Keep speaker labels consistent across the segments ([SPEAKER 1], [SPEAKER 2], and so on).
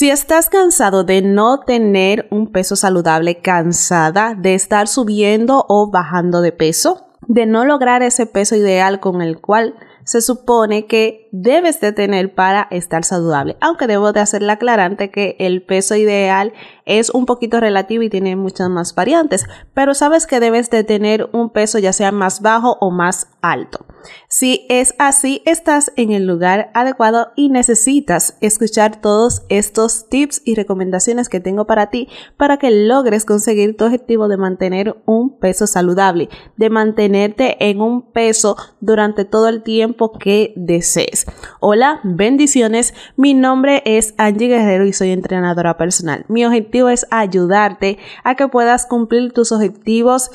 [SPEAKER 1] Si estás cansado de no tener un peso saludable, cansada de estar subiendo o bajando de peso, de no lograr ese peso ideal con el cual se supone que debes de tener para estar saludable. Aunque debo de hacerle aclarante que el peso ideal es un poquito relativo y tiene muchas más variantes, pero sabes que debes de tener un peso ya sea más bajo o más alto. Si es así, estás en el lugar adecuado y necesitas escuchar todos estos tips y recomendaciones que tengo para ti para que logres conseguir tu objetivo de mantener un peso saludable, de mantenerte en un peso durante todo el tiempo que desees. Hola, bendiciones. Mi nombre es Angie Guerrero y soy entrenadora personal. Mi objetivo es ayudarte a que puedas cumplir tus objetivos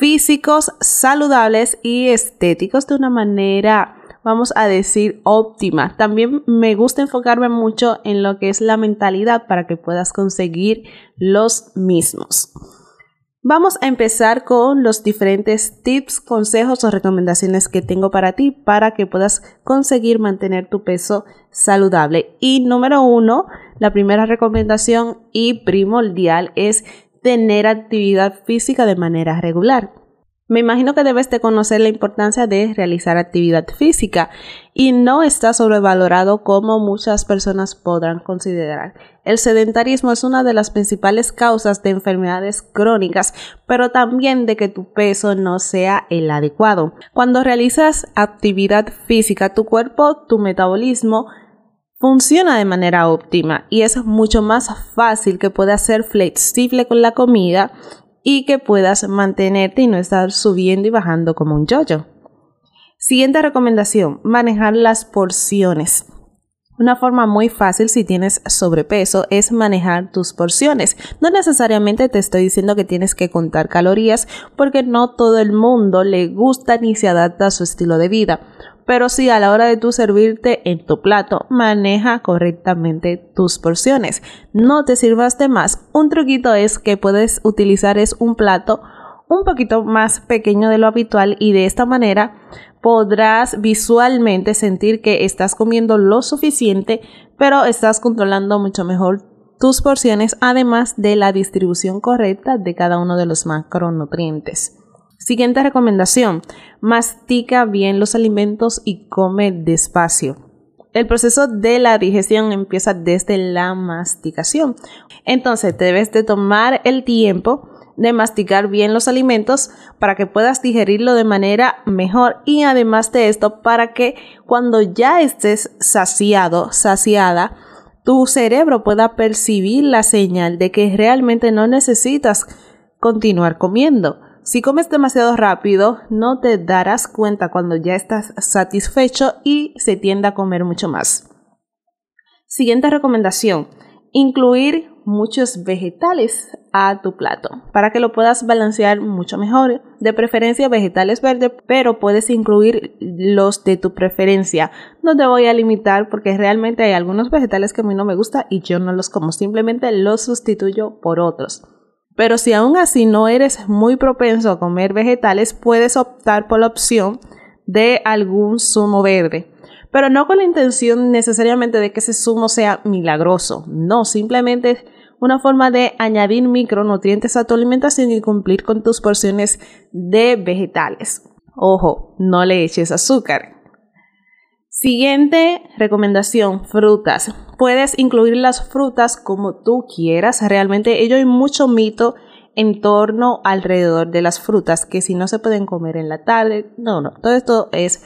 [SPEAKER 1] físicos, saludables y estéticos de una manera vamos a decir óptima. También me gusta enfocarme mucho en lo que es la mentalidad para que puedas conseguir los mismos. Vamos a empezar con los diferentes tips, consejos o recomendaciones que tengo para ti para que puedas conseguir mantener tu peso saludable. Y número uno, la primera recomendación y primordial es tener actividad física de manera regular. Me imagino que debes de conocer la importancia de realizar actividad física y no está sobrevalorado como muchas personas podrán considerar. El sedentarismo es una de las principales causas de enfermedades crónicas, pero también de que tu peso no sea el adecuado. Cuando realizas actividad física, tu cuerpo, tu metabolismo funciona de manera óptima y es mucho más fácil que puedas ser flexible con la comida y que puedas mantenerte y no estar subiendo y bajando como un yoyo. Siguiente recomendación, manejar las porciones. Una forma muy fácil si tienes sobrepeso es manejar tus porciones. No necesariamente te estoy diciendo que tienes que contar calorías porque no todo el mundo le gusta ni se adapta a su estilo de vida pero si a la hora de tú servirte en tu plato, maneja correctamente tus porciones. No te sirvas de más. Un truquito es que puedes utilizar es un plato un poquito más pequeño de lo habitual y de esta manera podrás visualmente sentir que estás comiendo lo suficiente, pero estás controlando mucho mejor tus porciones, además de la distribución correcta de cada uno de los macronutrientes. Siguiente recomendación, mastica bien los alimentos y come despacio. El proceso de la digestión empieza desde la masticación. Entonces debes de tomar el tiempo de masticar bien los alimentos para que puedas digerirlo de manera mejor y además de esto para que cuando ya estés saciado, saciada, tu cerebro pueda percibir la señal de que realmente no necesitas continuar comiendo. Si comes demasiado rápido, no te darás cuenta cuando ya estás satisfecho y se tiende a comer mucho más. Siguiente recomendación, incluir muchos vegetales a tu plato para que lo puedas balancear mucho mejor. De preferencia vegetales verdes, pero puedes incluir los de tu preferencia. No te voy a limitar porque realmente hay algunos vegetales que a mí no me gusta y yo no los como, simplemente los sustituyo por otros. Pero si aún así no eres muy propenso a comer vegetales, puedes optar por la opción de algún zumo verde. Pero no con la intención necesariamente de que ese zumo sea milagroso. No, simplemente es una forma de añadir micronutrientes a tu alimentación y cumplir con tus porciones de vegetales. Ojo, no le eches azúcar. Siguiente recomendación, frutas. Puedes incluir las frutas como tú quieras. Realmente ello hay mucho mito en torno alrededor de las frutas, que si no se pueden comer en la tarde, no, no, todo esto es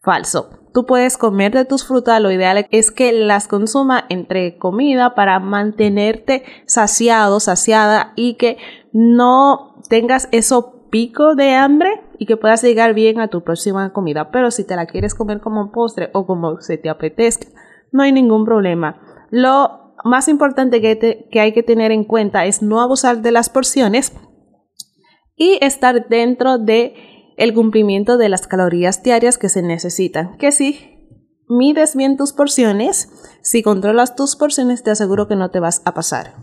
[SPEAKER 1] falso. Tú puedes comer de tus frutas, lo ideal es que las consuma entre comida para mantenerte saciado, saciada y que no tengas eso pico de hambre y que puedas llegar bien a tu próxima comida. Pero si te la quieres comer como postre o como se te apetezca, no hay ningún problema. Lo más importante que, que hay que tener en cuenta es no abusar de las porciones y estar dentro de el cumplimiento de las calorías diarias que se necesitan. Que si mides bien tus porciones, si controlas tus porciones, te aseguro que no te vas a pasar.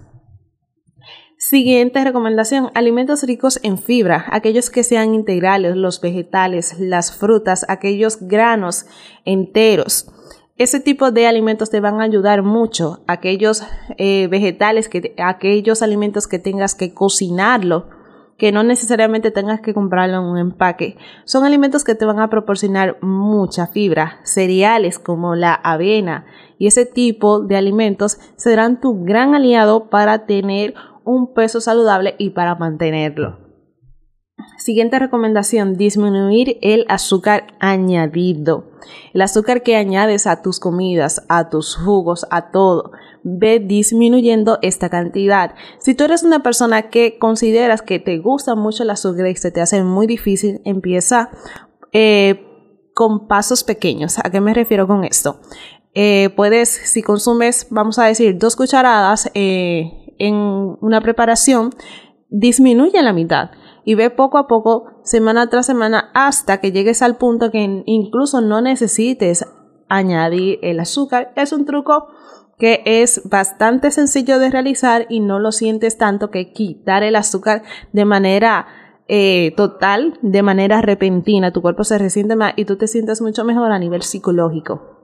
[SPEAKER 1] Siguiente recomendación, alimentos ricos en fibra, aquellos que sean integrales, los vegetales, las frutas, aquellos granos enteros. ese tipo de alimentos te van a ayudar mucho. Aquellos eh, vegetales, que, aquellos alimentos que tengas que cocinarlo, que no necesariamente tengas que comprarlo en un empaque. Son alimentos que te van a proporcionar mucha fibra. Cereales como la avena y ese tipo de alimentos serán tu gran aliado para tener un peso saludable y para mantenerlo. Siguiente recomendación, disminuir el azúcar añadido. El azúcar que añades a tus comidas, a tus jugos, a todo, ve disminuyendo esta cantidad. Si tú eres una persona que consideras que te gusta mucho el azúcar y se te hace muy difícil, empieza eh, con pasos pequeños. ¿A qué me refiero con esto? Eh, puedes, si consumes, vamos a decir, dos cucharadas eh, en una preparación, disminuye la mitad y ve poco a poco, semana tras semana, hasta que llegues al punto que incluso no necesites añadir el azúcar. Es un truco que es bastante sencillo de realizar y no lo sientes tanto que quitar el azúcar de manera eh, total, de manera repentina. Tu cuerpo se resiente más y tú te sientes mucho mejor a nivel psicológico.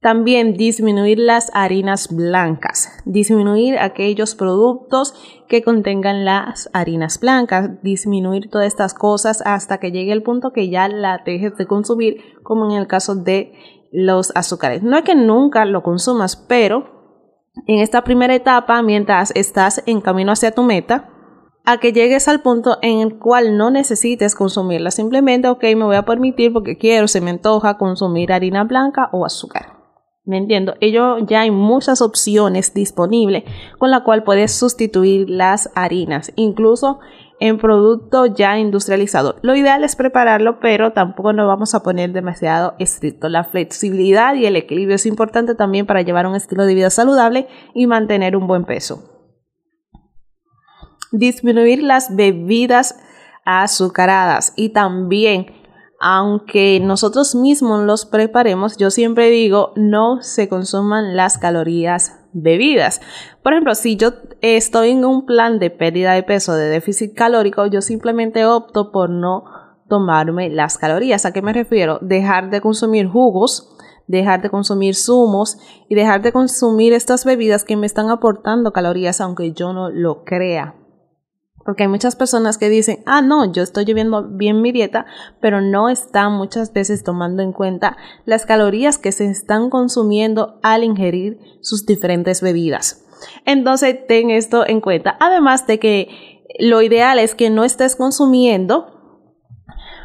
[SPEAKER 1] También disminuir las harinas blancas, disminuir aquellos productos que contengan las harinas blancas, disminuir todas estas cosas hasta que llegue el punto que ya la dejes de consumir, como en el caso de los azúcares. No es que nunca lo consumas, pero en esta primera etapa, mientras estás en camino hacia tu meta, a que llegues al punto en el cual no necesites consumirla. Simplemente, ok, me voy a permitir porque quiero, se me antoja consumir harina blanca o azúcar. ¿Me entiendo? Ello ya hay muchas opciones disponibles con la cual puedes sustituir las harinas, incluso en producto ya industrializado. Lo ideal es prepararlo, pero tampoco nos vamos a poner demasiado estricto. La flexibilidad y el equilibrio es importante también para llevar un estilo de vida saludable y mantener un buen peso. Disminuir las bebidas azucaradas y también aunque nosotros mismos los preparemos, yo siempre digo, no se consuman las calorías bebidas. Por ejemplo, si yo estoy en un plan de pérdida de peso, de déficit calórico, yo simplemente opto por no tomarme las calorías. ¿A qué me refiero? Dejar de consumir jugos, dejar de consumir zumos y dejar de consumir estas bebidas que me están aportando calorías aunque yo no lo crea. Porque hay muchas personas que dicen, ah, no, yo estoy llevando bien mi dieta, pero no están muchas veces tomando en cuenta las calorías que se están consumiendo al ingerir sus diferentes bebidas. Entonces, ten esto en cuenta. Además de que lo ideal es que no estés consumiendo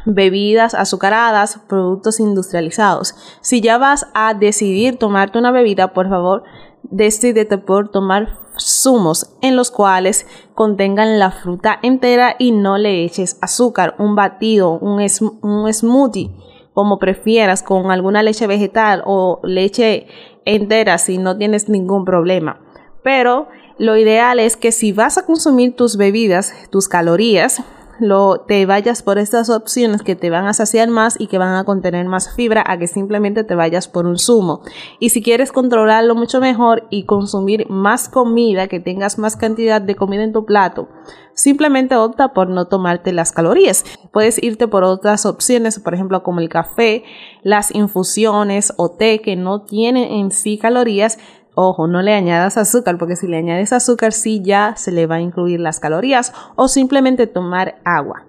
[SPEAKER 1] bebidas azucaradas, productos industrializados. Si ya vas a decidir tomarte una bebida, por favor, decídete por tomar zumos en los cuales contengan la fruta entera y no le eches azúcar, un batido, un, un smoothie, como prefieras, con alguna leche vegetal o leche entera si no tienes ningún problema. Pero lo ideal es que si vas a consumir tus bebidas, tus calorías, lo, te vayas por estas opciones que te van a saciar más y que van a contener más fibra a que simplemente te vayas por un zumo. Y si quieres controlarlo mucho mejor y consumir más comida, que tengas más cantidad de comida en tu plato, simplemente opta por no tomarte las calorías. Puedes irte por otras opciones, por ejemplo, como el café, las infusiones o té que no tienen en sí calorías, Ojo, no le añadas azúcar, porque si le añades azúcar sí ya se le va a incluir las calorías o simplemente tomar agua.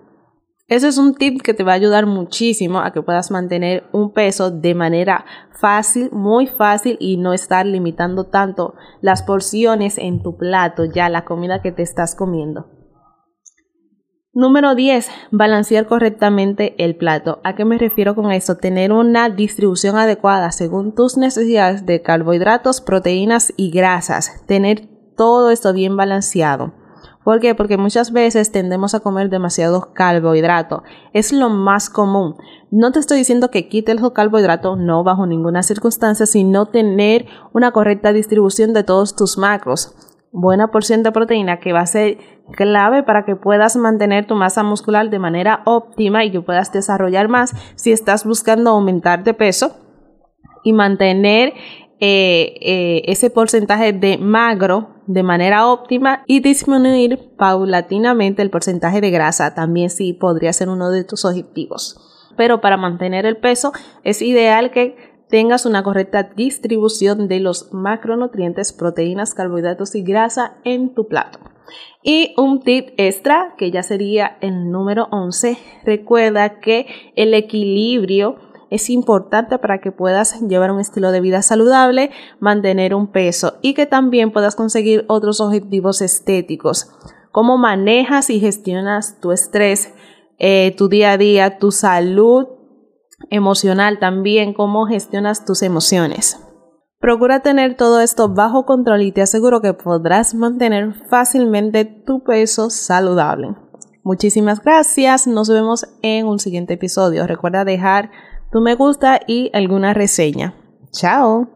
[SPEAKER 1] Eso es un tip que te va a ayudar muchísimo a que puedas mantener un peso de manera fácil, muy fácil y no estar limitando tanto las porciones en tu plato, ya la comida que te estás comiendo. Número 10. Balancear correctamente el plato. ¿A qué me refiero con esto? Tener una distribución adecuada según tus necesidades de carbohidratos, proteínas y grasas. Tener todo esto bien balanceado. ¿Por qué? Porque muchas veces tendemos a comer demasiado carbohidrato. Es lo más común. No te estoy diciendo que quites los carbohidratos, no bajo ninguna circunstancia, sino tener una correcta distribución de todos tus macros buena porción de proteína que va a ser clave para que puedas mantener tu masa muscular de manera óptima y que puedas desarrollar más si estás buscando aumentar de peso y mantener eh, eh, ese porcentaje de magro de manera óptima y disminuir paulatinamente el porcentaje de grasa también sí podría ser uno de tus objetivos. Pero para mantener el peso es ideal que tengas una correcta distribución de los macronutrientes, proteínas, carbohidratos y grasa en tu plato. Y un tip extra, que ya sería el número 11, recuerda que el equilibrio es importante para que puedas llevar un estilo de vida saludable, mantener un peso y que también puedas conseguir otros objetivos estéticos. Cómo manejas y gestionas tu estrés, eh, tu día a día, tu salud emocional también, cómo gestionas tus emociones. Procura tener todo esto bajo control y te aseguro que podrás mantener fácilmente tu peso saludable. Muchísimas gracias, nos vemos en un siguiente episodio. Recuerda dejar tu me gusta y alguna reseña. Chao.